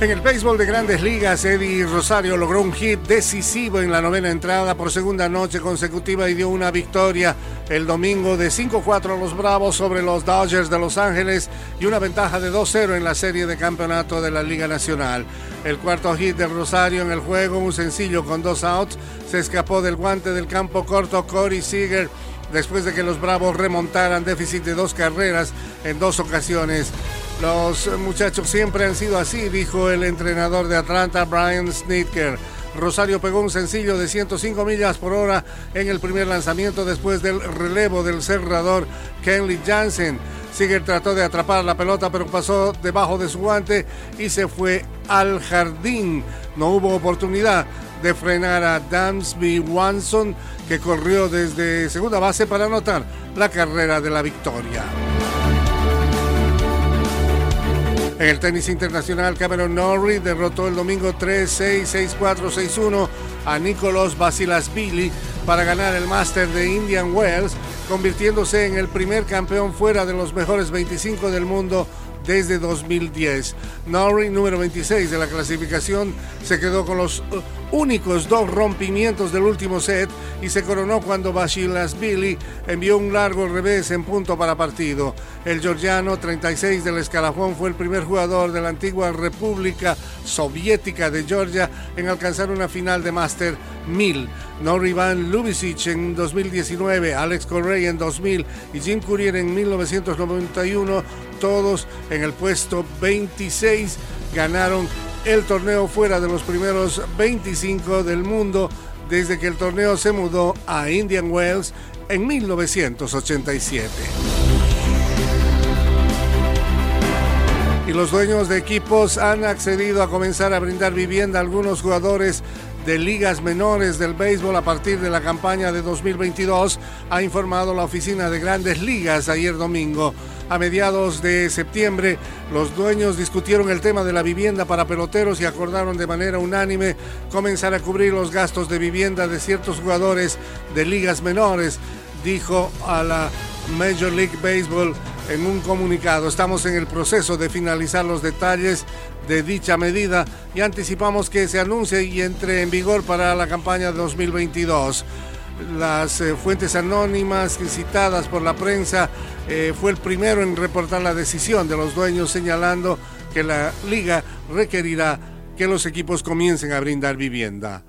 En el béisbol de grandes ligas, Eddie Rosario logró un hit decisivo en la novena entrada por segunda noche consecutiva y dio una victoria el domingo de 5-4 a los Bravos sobre los Dodgers de Los Ángeles y una ventaja de 2-0 en la serie de campeonato de la Liga Nacional. El cuarto hit de Rosario en el juego, un sencillo con dos outs, se escapó del guante del campo corto Corey Seager después de que los Bravos remontaran déficit de dos carreras en dos ocasiones. Los muchachos siempre han sido así, dijo el entrenador de Atlanta, Brian Snitker. Rosario pegó un sencillo de 105 millas por hora en el primer lanzamiento después del relevo del cerrador Kenley Jansen. Seager trató de atrapar la pelota, pero pasó debajo de su guante y se fue al jardín. No hubo oportunidad de frenar a Dansby Wanson, que corrió desde segunda base para anotar la carrera de la victoria. En el tenis internacional, Cameron Norrie derrotó el domingo 3-6, 6-4, 6-1 a Nicolas Basilashvili para ganar el Master de Indian Wells, convirtiéndose en el primer campeón fuera de los mejores 25 del mundo desde 2010. Norrie, número 26 de la clasificación, se quedó con los uh, únicos dos rompimientos del último set y se coronó cuando Billy envió un largo revés en punto para partido. El georgiano 36 del escalafón fue el primer jugador de la antigua República Soviética de Georgia en alcanzar una final de Master 1000. Nori Van Lubisic en 2019, Alex Correa en 2000 y Jim Courier en 1991, todos en el puesto 26, ganaron el torneo fuera de los primeros 25 del mundo desde que el torneo se mudó a Indian Wells en 1987. Y los dueños de equipos han accedido a comenzar a brindar vivienda a algunos jugadores de ligas menores del béisbol a partir de la campaña de 2022, ha informado la oficina de grandes ligas ayer domingo. A mediados de septiembre, los dueños discutieron el tema de la vivienda para peloteros y acordaron de manera unánime comenzar a cubrir los gastos de vivienda de ciertos jugadores de ligas menores, dijo a la Major League Baseball en un comunicado. Estamos en el proceso de finalizar los detalles de dicha medida y anticipamos que se anuncie y entre en vigor para la campaña 2022 las eh, fuentes anónimas citadas por la prensa eh, fue el primero en reportar la decisión de los dueños señalando que la liga requerirá que los equipos comiencen a brindar vivienda.